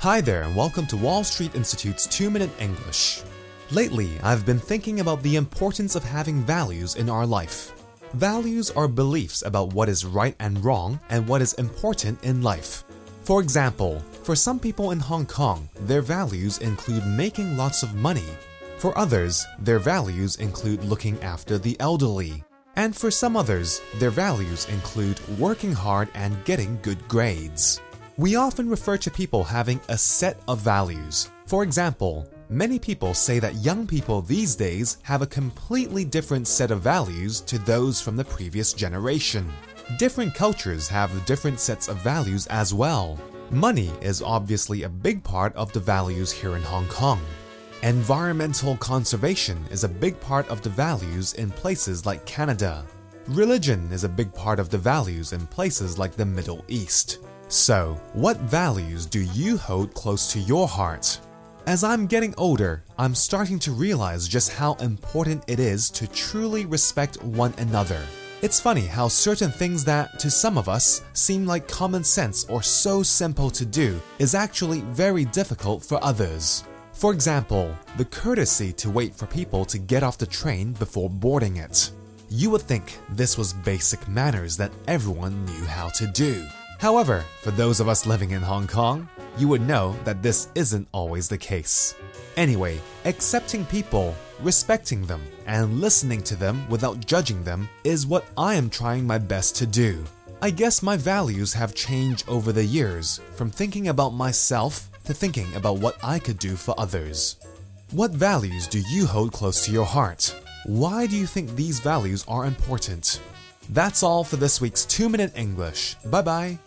Hi there, and welcome to Wall Street Institute's 2 Minute English. Lately, I've been thinking about the importance of having values in our life. Values are beliefs about what is right and wrong and what is important in life. For example, for some people in Hong Kong, their values include making lots of money. For others, their values include looking after the elderly. And for some others, their values include working hard and getting good grades. We often refer to people having a set of values. For example, many people say that young people these days have a completely different set of values to those from the previous generation. Different cultures have different sets of values as well. Money is obviously a big part of the values here in Hong Kong. Environmental conservation is a big part of the values in places like Canada. Religion is a big part of the values in places like the Middle East. So, what values do you hold close to your heart? As I'm getting older, I'm starting to realize just how important it is to truly respect one another. It's funny how certain things that, to some of us, seem like common sense or so simple to do is actually very difficult for others. For example, the courtesy to wait for people to get off the train before boarding it. You would think this was basic manners that everyone knew how to do. However, for those of us living in Hong Kong, you would know that this isn't always the case. Anyway, accepting people, respecting them, and listening to them without judging them is what I am trying my best to do. I guess my values have changed over the years from thinking about myself to thinking about what I could do for others. What values do you hold close to your heart? Why do you think these values are important? That's all for this week's 2 Minute English. Bye bye.